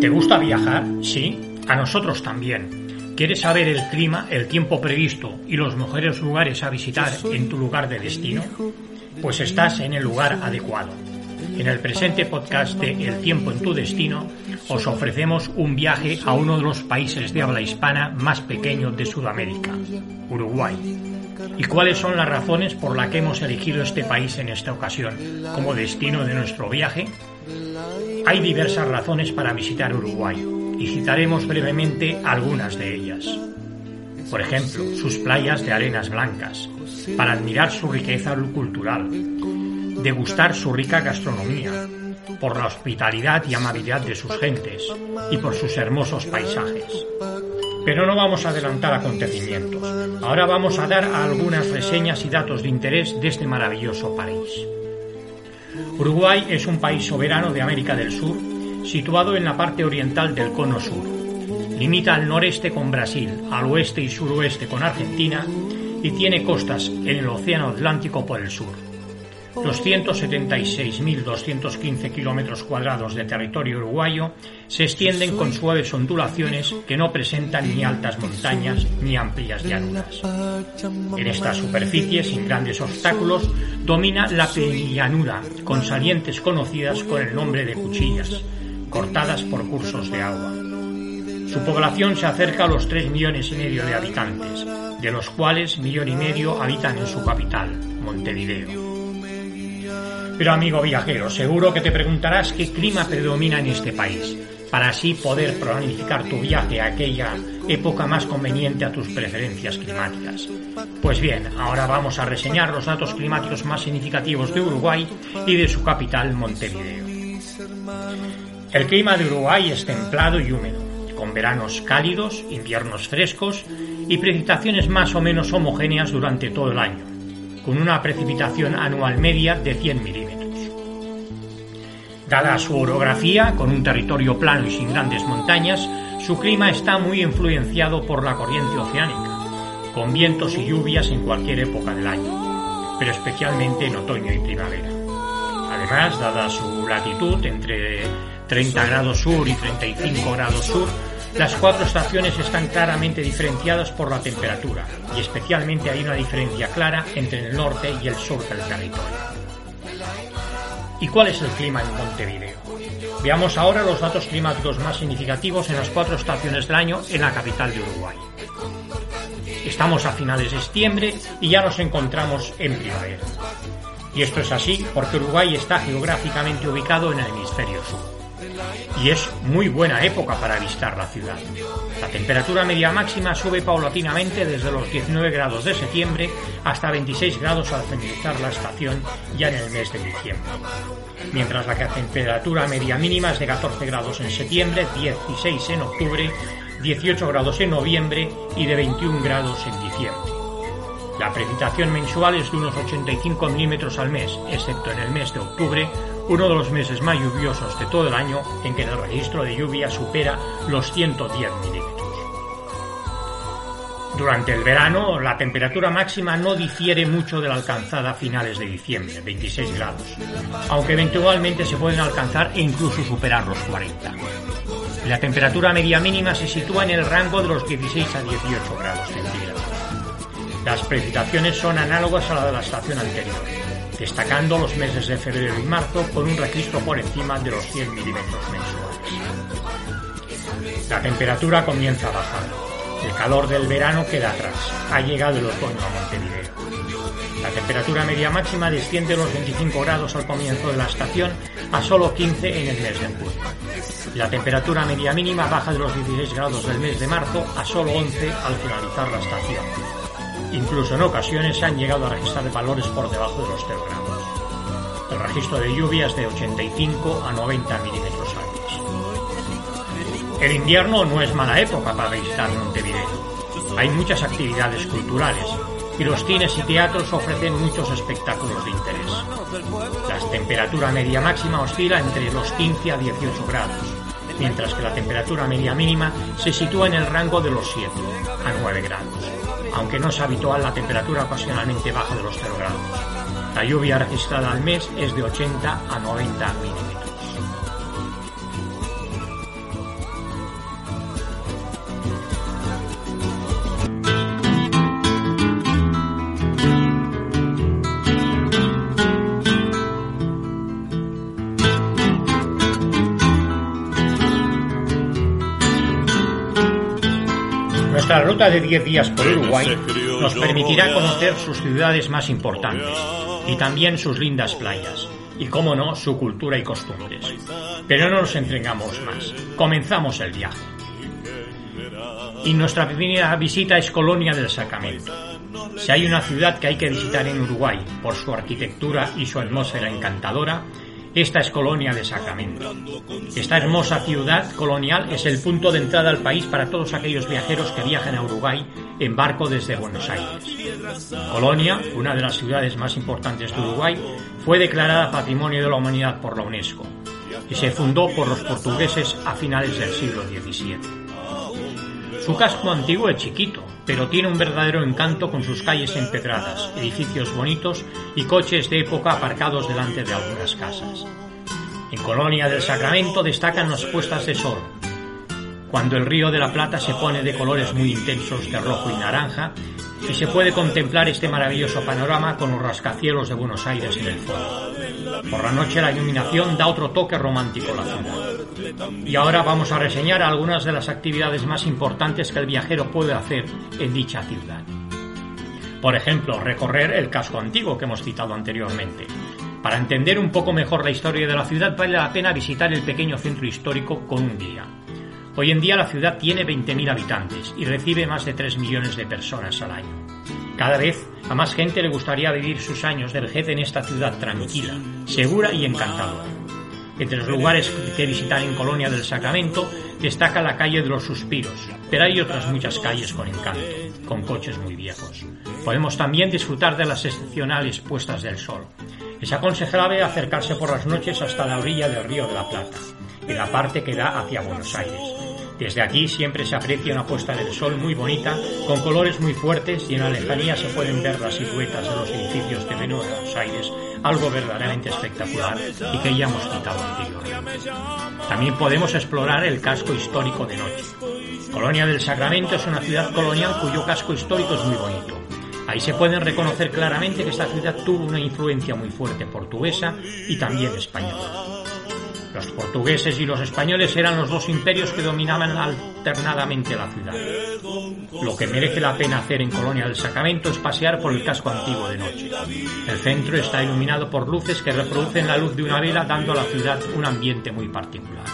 ¿Te gusta viajar? Sí, a nosotros también. ¿Quieres saber el clima, el tiempo previsto y los mejores lugares a visitar en tu lugar de destino? Pues estás en el lugar adecuado. En el presente podcast de El tiempo en tu destino os ofrecemos un viaje a uno de los países de habla hispana más pequeños de Sudamérica, Uruguay. ¿Y cuáles son las razones por las que hemos elegido este país en esta ocasión como destino de nuestro viaje? Hay diversas razones para visitar Uruguay y citaremos brevemente algunas de ellas. Por ejemplo, sus playas de arenas blancas, para admirar su riqueza cultural, degustar su rica gastronomía, por la hospitalidad y amabilidad de sus gentes y por sus hermosos paisajes. Pero no vamos a adelantar acontecimientos. Ahora vamos a dar algunas reseñas y datos de interés de este maravilloso país. Uruguay es un país soberano de América del Sur, situado en la parte oriental del cono sur. Limita al noreste con Brasil, al oeste y suroeste con Argentina y tiene costas en el Océano Atlántico por el sur. Los 176.215 kilómetros cuadrados de territorio uruguayo se extienden con suaves ondulaciones que no presentan ni altas montañas ni amplias llanuras. En esta superficie, sin grandes obstáculos, domina la penillanura, con salientes conocidas con el nombre de cuchillas, cortadas por cursos de agua. Su población se acerca a los 3 millones y medio de habitantes, de los cuales millón y medio habitan en su capital, Montevideo. Pero amigo viajero, seguro que te preguntarás qué clima predomina en este país, para así poder planificar tu viaje a aquella época más conveniente a tus preferencias climáticas. Pues bien, ahora vamos a reseñar los datos climáticos más significativos de Uruguay y de su capital, Montevideo. El clima de Uruguay es templado y húmedo, con veranos cálidos, inviernos frescos y precipitaciones más o menos homogéneas durante todo el año, con una precipitación anual media de 100 milímetros. Dada su orografía, con un territorio plano y sin grandes montañas, su clima está muy influenciado por la corriente oceánica, con vientos y lluvias en cualquier época del año, pero especialmente en otoño y primavera. Además, dada su latitud entre 30 grados sur y 35 grados sur, las cuatro estaciones están claramente diferenciadas por la temperatura y especialmente hay una diferencia clara entre el norte y el sur del territorio. ¿Y cuál es el clima en Montevideo? Veamos ahora los datos climáticos más significativos en las cuatro estaciones del año en la capital de Uruguay. Estamos a finales de septiembre y ya nos encontramos en primavera. Y esto es así porque Uruguay está geográficamente ubicado en el hemisferio sur y es muy buena época para visitar la ciudad. La temperatura media máxima sube paulatinamente desde los 19 grados de septiembre hasta 26 grados al finalizar la estación ya en el mes de diciembre. Mientras la temperatura media mínima es de 14 grados en septiembre, 16 en octubre, 18 grados en noviembre y de 21 grados en diciembre. La precipitación mensual es de unos 85 milímetros al mes, excepto en el mes de octubre, uno de los meses más lluviosos de todo el año en que el registro de lluvia supera los 110 milímetros. Durante el verano, la temperatura máxima no difiere mucho de la alcanzada a finales de diciembre, 26 grados, aunque eventualmente se pueden alcanzar e incluso superar los 40. La temperatura media mínima se sitúa en el rango de los 16 a 18 grados centígrados. Las precipitaciones son análogas a la de la estación anterior, destacando los meses de febrero y marzo con un registro por encima de los 100 milímetros mensuales. La temperatura comienza a bajar. El calor del verano queda atrás. Ha llegado el otoño a Montevideo. La temperatura media máxima desciende los 25 grados al comienzo de la estación a solo 15 en el mes de julio. La temperatura media mínima baja de los 16 grados del mes de marzo a solo 11 al finalizar la estación Incluso en ocasiones se han llegado a registrar valores por debajo de los 0 grados. El registro de lluvia es de 85 a 90 milímetros. El invierno no es mala época para visitar Montevideo. Hay muchas actividades culturales y los cines y teatros ofrecen muchos espectáculos de interés. La temperatura media máxima oscila entre los 15 a 18 grados, mientras que la temperatura media mínima se sitúa en el rango de los 7 a 9 grados, aunque no es habitual la temperatura ocasionalmente baja de los 0 grados. La lluvia registrada al mes es de 80 a 90 milímetros. Ruta de 10 días por Uruguay nos permitirá conocer sus ciudades más importantes y también sus lindas playas y, como no, su cultura y costumbres. Pero no nos entregamos más. Comenzamos el viaje. Y nuestra primera visita es Colonia del Sacramento. Si hay una ciudad que hay que visitar en Uruguay por su arquitectura y su atmósfera encantadora, esta es Colonia de Sacramento. Esta hermosa ciudad colonial es el punto de entrada al país para todos aquellos viajeros que viajan a Uruguay en barco desde Buenos Aires. Colonia, una de las ciudades más importantes de Uruguay, fue declarada Patrimonio de la Humanidad por la UNESCO y se fundó por los portugueses a finales del siglo XVII. Su casco antiguo es chiquito, pero tiene un verdadero encanto con sus calles empedradas, edificios bonitos y coches de época aparcados delante de algunas casas. En Colonia del Sacramento destacan las puestas de sol, cuando el río de la Plata se pone de colores muy intensos de rojo y naranja y se puede contemplar este maravilloso panorama con los rascacielos de Buenos Aires en el fondo. Por la noche la iluminación da otro toque romántico a la ciudad. Y ahora vamos a reseñar algunas de las actividades más importantes que el viajero puede hacer en dicha ciudad. Por ejemplo, recorrer el casco antiguo que hemos citado anteriormente. Para entender un poco mejor la historia de la ciudad vale la pena visitar el pequeño centro histórico con un guía. Hoy en día la ciudad tiene 20.000 habitantes y recibe más de 3 millones de personas al año. Cada vez a más gente le gustaría vivir sus años de vejez en esta ciudad tranquila, segura y encantadora. Entre los lugares que visitar en Colonia del Sacramento destaca la calle de los Suspiros, pero hay otras muchas calles con encanto, con coches muy viejos. Podemos también disfrutar de las excepcionales puestas del sol. Es aconsejable acercarse por las noches hasta la orilla del Río de la Plata, en la parte que da hacia Buenos Aires desde aquí siempre se aprecia una puesta del sol muy bonita, con colores muy fuertes y en la lejanía se pueden ver las siluetas de los edificios de Buenos Aires, algo verdaderamente espectacular y que ya hemos quitado anteriormente. También podemos explorar el casco histórico de noche. Colonia del Sacramento es una ciudad colonial cuyo casco histórico es muy bonito. Ahí se pueden reconocer claramente que esta ciudad tuvo una influencia muy fuerte portuguesa y también española. Los portugueses y los españoles eran los dos imperios que dominaban alternadamente la ciudad. Lo que merece la pena hacer en Colonia del Sacramento es pasear por el casco antiguo de noche. El centro está iluminado por luces que reproducen la luz de una vela dando a la ciudad un ambiente muy particular.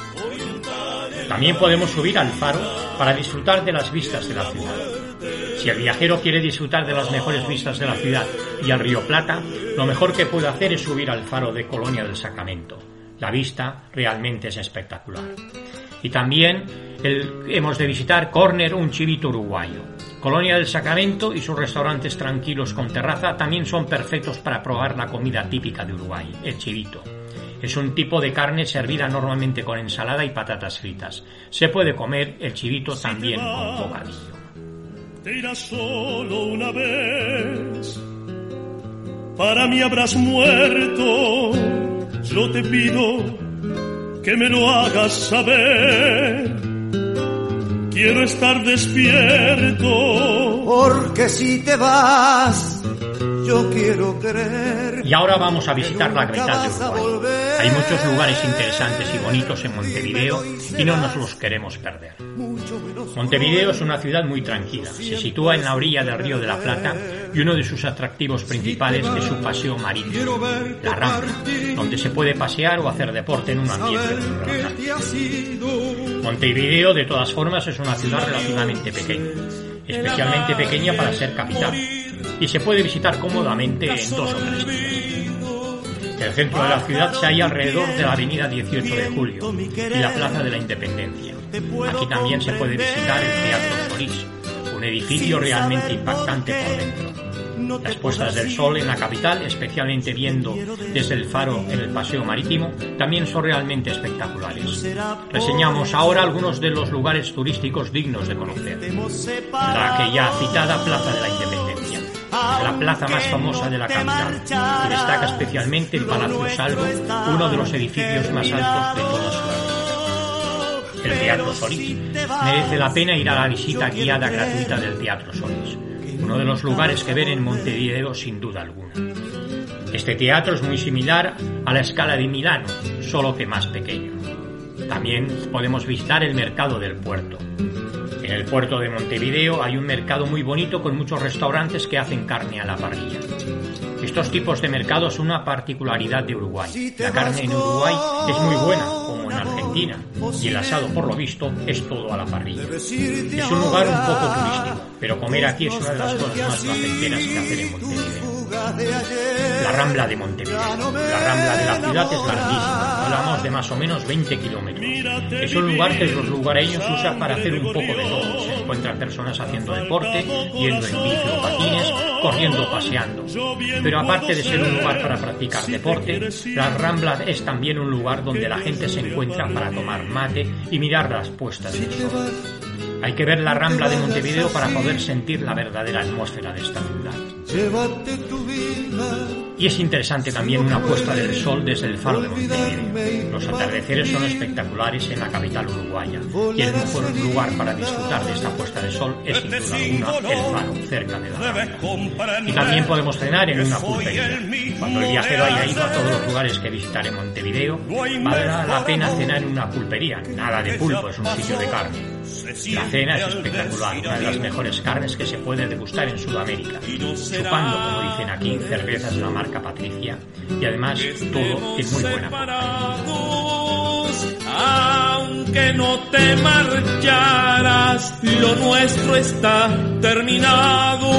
También podemos subir al faro para disfrutar de las vistas de la ciudad. Si el viajero quiere disfrutar de las mejores vistas de la ciudad y al río Plata, lo mejor que puede hacer es subir al faro de Colonia del Sacramento. La vista realmente es espectacular. Y también hemos de visitar Corner, un chivito uruguayo. Colonia del Sacramento y sus restaurantes tranquilos con terraza también son perfectos para probar la comida típica de Uruguay, el chivito. Es un tipo de carne servida normalmente con ensalada y patatas fritas. Se puede comer el chivito también con bocadillo. Te solo una vez. Para mí habrás muerto yo te pido que me lo hagas saber. Quiero estar despierto. Porque si te vas, yo quiero querer. Y ahora vamos a visitar la capital de Uruguay. Hay muchos lugares interesantes y bonitos en Montevideo y no nos los queremos perder. Montevideo es una ciudad muy tranquila. Se sitúa en la orilla del Río de la Plata y uno de sus atractivos principales es su paseo marítimo, la Rambla, donde se puede pasear o hacer deporte en un ambiente muy relajante. Montevideo, de todas formas, es una ciudad relativamente pequeña, especialmente pequeña para ser capital y se puede visitar cómodamente en dos o tres días. El centro de la ciudad se halla alrededor de la avenida 18 de Julio y la Plaza de la Independencia. Aquí también se puede visitar el Teatro Solís, un edificio realmente impactante por dentro. Las puestas del sol en la capital, especialmente viendo desde el faro en el paseo marítimo, también son realmente espectaculares. Reseñamos ahora algunos de los lugares turísticos dignos de conocer. La que ya citada Plaza de la Independencia, la plaza más famosa de la capital, y destaca especialmente el Palacio Salvo, uno de los edificios más altos de toda Sudamérica. El Teatro Solís. Merece la pena ir a la visita guiada gratuita del Teatro Solís uno de los lugares que ver en Montevideo sin duda alguna. Este teatro es muy similar a la escala de Milano, solo que más pequeño. También podemos visitar el mercado del puerto. En el puerto de Montevideo hay un mercado muy bonito con muchos restaurantes que hacen carne a la parrilla. Estos tipos de mercados son una particularidad de Uruguay. La carne en Uruguay es muy buena, como en Argentina, y el asado, por lo visto, es todo a la parrilla. Es un lugar un poco turístico, pero comer aquí es una de las cosas más placenteras que hacer en Montevideo. La Rambla de Montevideo. La Rambla de la ciudad es larguísima, hablamos de más o menos 20 kilómetros. Es un lugar que los lugareños usan para hacer un poco de todo. Se encuentran personas haciendo deporte, yendo en bici o patines, corriendo, paseando. Pero aparte de ser un lugar para practicar deporte, la Rambla es también un lugar donde la gente se encuentra para tomar mate y mirar las puestas del sol. Hay que ver la Rambla de Montevideo para poder sentir la verdadera atmósfera de esta ciudad. Y es interesante también una puesta del sol desde el faro de Montevideo. Los atardeceres son espectaculares en la capital uruguaya y el mejor lugar para disfrutar de esta puesta de sol es sin duda alguna el faro, cerca de la Rambla. Y también podemos cenar en una pulpería. Cuando el viajero haya ido a todos los lugares que visitar en Montevideo, valdrá la pena cenar en una pulpería. Nada de pulpo, es un sitio de carne. La cena es espectacular, una de las mejores carnes que se puede degustar en Sudamérica, chupando, como dicen aquí, cervezas de la marca Patricia, y además todo es muy buena. Aunque no te marcharas, lo nuestro está terminado.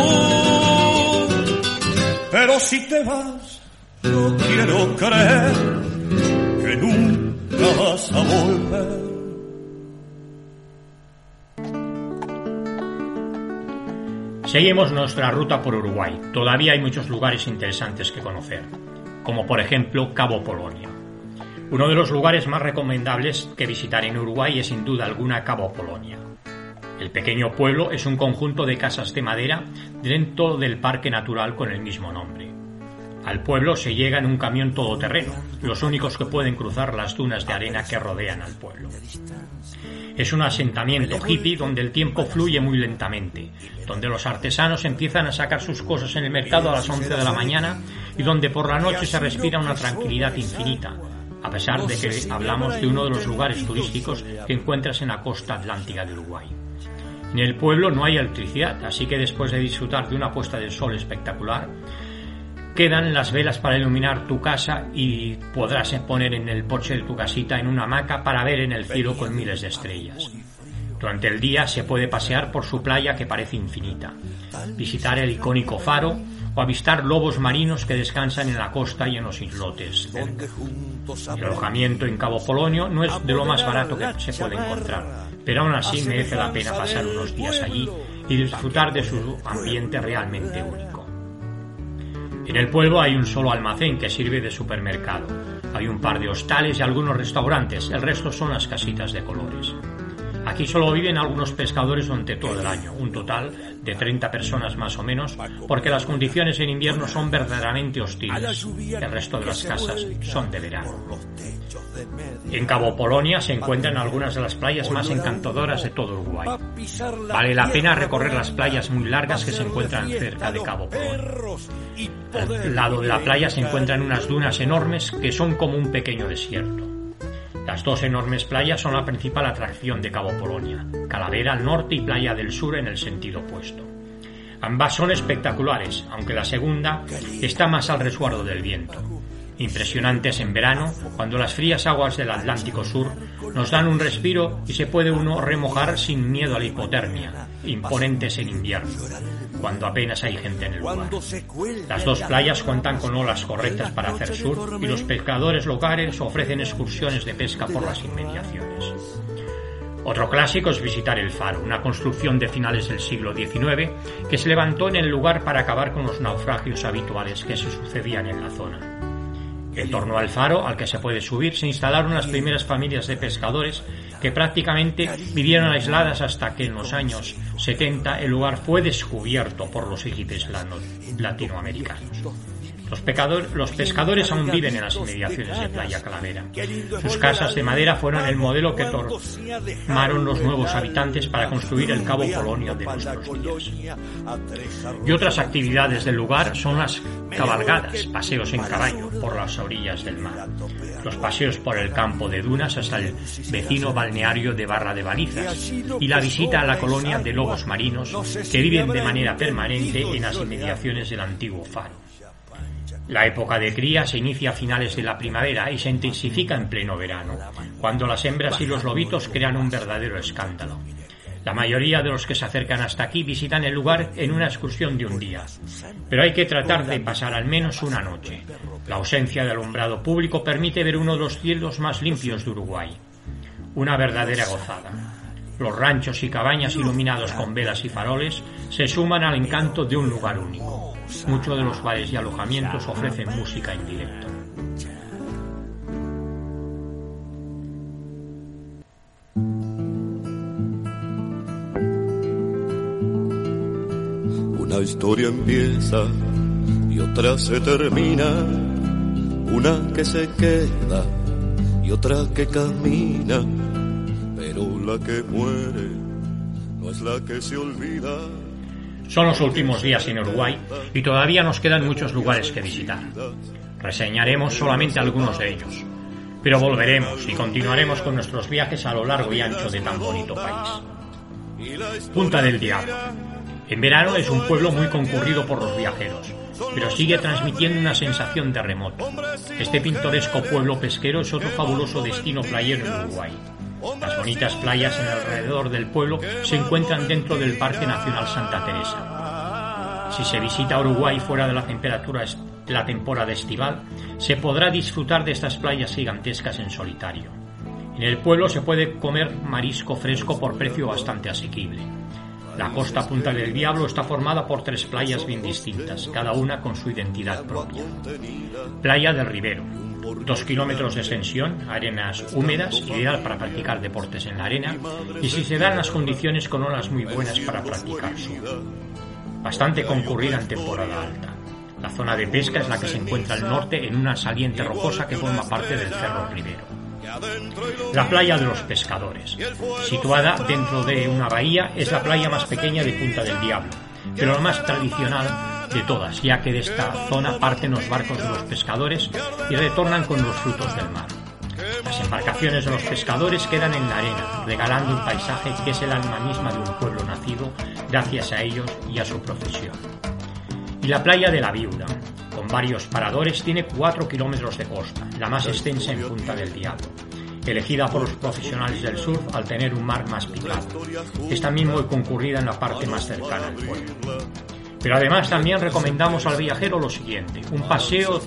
Pero si te vas, no quiero creer que nunca vas a volver. Seguimos nuestra ruta por Uruguay. Todavía hay muchos lugares interesantes que conocer, como por ejemplo Cabo Polonia. Uno de los lugares más recomendables que visitar en Uruguay es sin duda alguna Cabo Polonia. El pequeño pueblo es un conjunto de casas de madera dentro del parque natural con el mismo nombre. Al pueblo se llega en un camión todoterreno, los únicos que pueden cruzar las dunas de arena que rodean al pueblo. Es un asentamiento hippie donde el tiempo fluye muy lentamente, donde los artesanos empiezan a sacar sus cosas en el mercado a las 11 de la mañana y donde por la noche se respira una tranquilidad infinita, a pesar de que hablamos de uno de los lugares turísticos que encuentras en la costa atlántica de Uruguay. En el pueblo no hay electricidad, así que después de disfrutar de una puesta de sol espectacular, quedan las velas para iluminar tu casa y podrás poner en el porche de tu casita en una hamaca para ver en el cielo con miles de estrellas. Durante el día se puede pasear por su playa que parece infinita, visitar el icónico faro o avistar lobos marinos que descansan en la costa y en los islotes. El alojamiento en Cabo Polonio no es de lo más barato que se puede encontrar, pero aún así merece la pena pasar unos días allí y disfrutar de su ambiente realmente único. En el pueblo hay un solo almacén que sirve de supermercado. Hay un par de hostales y algunos restaurantes, el resto son las casitas de colores. Aquí solo viven algunos pescadores durante todo el año, un total de 30 personas más o menos, porque las condiciones en invierno son verdaderamente hostiles. El resto de las casas son de verano. En Cabo Polonia se encuentran algunas de las playas más encantadoras de todo Uruguay. Vale la pena recorrer las playas muy largas que se encuentran cerca de Cabo Polonia. Al lado de la playa se encuentran unas dunas enormes que son como un pequeño desierto. Las dos enormes playas son la principal atracción de Cabo Polonia, Calavera al norte y Playa del Sur en el sentido opuesto. Ambas son espectaculares, aunque la segunda está más al resguardo del viento. Impresionantes en verano, cuando las frías aguas del Atlántico Sur nos dan un respiro y se puede uno remojar sin miedo a la hipotermia, imponentes en invierno, cuando apenas hay gente en el lugar. Las dos playas cuentan con olas correctas para hacer surf y los pescadores locales ofrecen excursiones de pesca por las inmediaciones. Otro clásico es visitar el faro, una construcción de finales del siglo XIX que se levantó en el lugar para acabar con los naufragios habituales que se sucedían en la zona. En torno al faro al que se puede subir se instalaron las primeras familias de pescadores que prácticamente vivieron aisladas hasta que en los años 70 el lugar fue descubierto por los egipcios latinoamericanos. Los, los, pescadores aún viven en las inmediaciones de Playa Calavera. Sus casas de madera fueron el modelo que tomaron los nuevos habitantes para construir el Cabo Polonio de nuestros días. Y otras actividades del lugar son las cabalgadas, paseos en caballo por las orillas del mar, los paseos por el campo de dunas hasta el vecino balneario de Barra de Balizas y la visita a la colonia de lobos marinos que viven de manera permanente en las inmediaciones del antiguo faro. La época de cría se inicia a finales de la primavera y se intensifica en pleno verano, cuando las hembras y los lobitos crean un verdadero escándalo. La mayoría de los que se acercan hasta aquí visitan el lugar en una excursión de un día, pero hay que tratar de pasar al menos una noche. La ausencia de alumbrado público permite ver uno de los cielos más limpios de Uruguay. Una verdadera gozada. Los ranchos y cabañas iluminados con velas y faroles se suman al encanto de un lugar único. Muchos de los bares y alojamientos ofrecen música en directo. Una historia empieza y otra se termina, una que se queda y otra que camina, pero la que muere no es la que se olvida. Son los últimos días en Uruguay y todavía nos quedan muchos lugares que visitar. Reseñaremos solamente algunos de ellos, pero volveremos y continuaremos con nuestros viajes a lo largo y ancho de tan bonito país. Punta del Diablo. En verano es un pueblo muy concurrido por los viajeros, pero sigue transmitiendo una sensación de remoto. Este pintoresco pueblo pesquero es otro fabuloso destino playero en Uruguay. Las bonitas playas en alrededor del pueblo se encuentran dentro del Parque Nacional Santa Teresa. Si se visita Uruguay fuera de la temperatura la temporada estival, se podrá disfrutar de estas playas gigantescas en solitario. En el pueblo se puede comer marisco fresco por precio bastante asequible. La costa Punta del Diablo está formada por tres playas bien distintas, cada una con su identidad propia. Playa del Ribero, dos kilómetros de extensión, arenas húmedas, ideal para practicar deportes en la arena, y si se dan las condiciones con olas muy buenas para practicar surf. Bastante concurrida en temporada alta. La zona de pesca es la que se encuentra al norte en una saliente rocosa que forma parte del Cerro Ribero. La playa de los pescadores. Situada dentro de una bahía, es la playa más pequeña de Punta del Diablo, pero la más tradicional de todas, ya que de esta zona parten los barcos de los pescadores y retornan con los frutos del mar. Las embarcaciones de los pescadores quedan en la arena, regalando un paisaje que es el alma misma de un pueblo nacido gracias a ellos y a su profesión. Y la playa de la Viuda, con varios paradores, tiene 4 kilómetros de costa, la más extensa en Punta del Diablo, elegida por los profesionales del surf al tener un mar más picado. Es también muy concurrida en la parte más cercana al pueblo. Pero además también recomendamos al viajero lo siguiente, un paseo,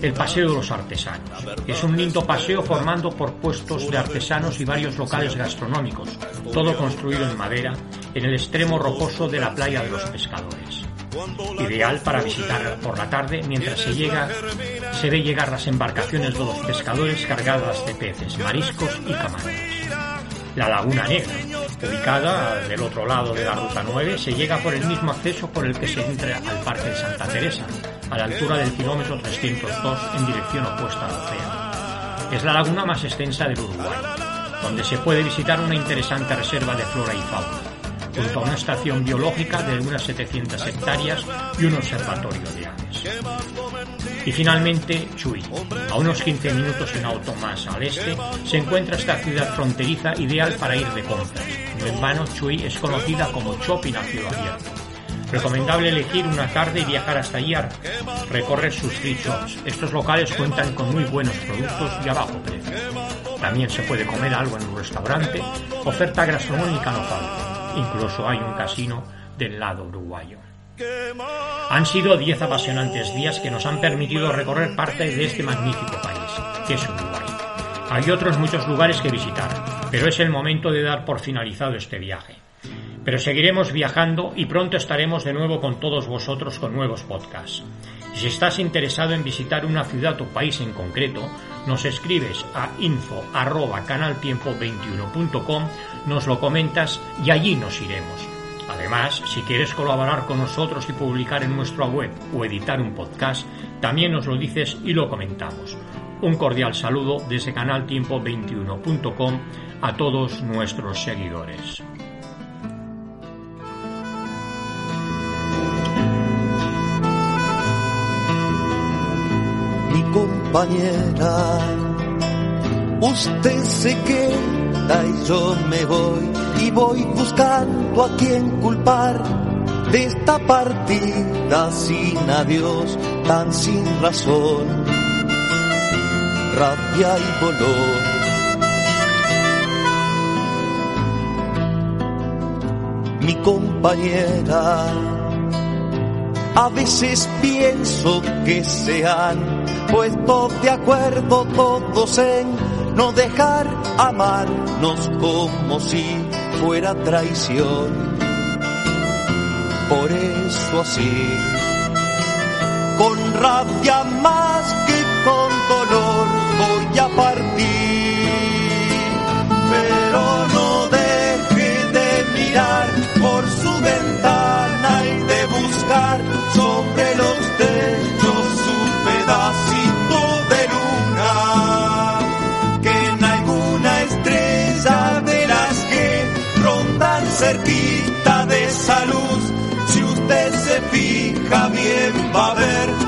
el paseo de los artesanos. Es un lindo paseo formando por puestos de artesanos y varios locales gastronómicos, todo construido en madera, en el extremo rocoso de la playa de los pescadores. Ideal para visitar por la tarde mientras se llega, se ve llegar las embarcaciones de los pescadores cargadas de peces, mariscos y camarones. La Laguna Negra, ubicada del otro lado de la Ruta 9, se llega por el mismo acceso por el que se entra al Parque de Santa Teresa, a la altura del kilómetro 302 en dirección opuesta al océano. Es la laguna más extensa del Uruguay, donde se puede visitar una interesante reserva de flora y fauna, junto a una estación biológica de unas 700 hectáreas y un observatorio de aves. Y finalmente, Chuy. A unos 15 minutos en auto más al este, se encuentra esta ciudad fronteriza ideal para ir de compras. No en vano, Chuy es conocida como shopping a cielo abierto. Recomendable elegir una tarde y viajar hasta allí recorrer sus free shops. Estos locales cuentan con muy buenos productos y a bajo precio. También se puede comer algo en un restaurante, oferta gastronómica no falta. Incluso hay un casino del lado uruguayo. Han sido 10 apasionantes días que nos han permitido recorrer parte de este magnífico país, que es Uruguay. Hay otros muchos lugares que visitar, pero es el momento de dar por finalizado este viaje. Pero seguiremos viajando y pronto estaremos de nuevo con todos vosotros con nuevos podcasts. Si estás interesado en visitar una ciudad o país en concreto, nos escribes a info@canaltiempo21.com, nos lo comentas y allí nos iremos. Además, si quieres colaborar con nosotros y publicar en nuestra web o editar un podcast, también nos lo dices y lo comentamos. Un cordial saludo desde canaltiempo21.com a todos nuestros seguidores. mi compañera. Usted se y yo me voy y voy buscando a quien culpar de esta partida sin adiós, tan sin razón, rabia y dolor. Mi compañera, a veces pienso que se han puesto de acuerdo todos en no dejar amarnos como si fuera traición. Por eso así, con rabia más a ver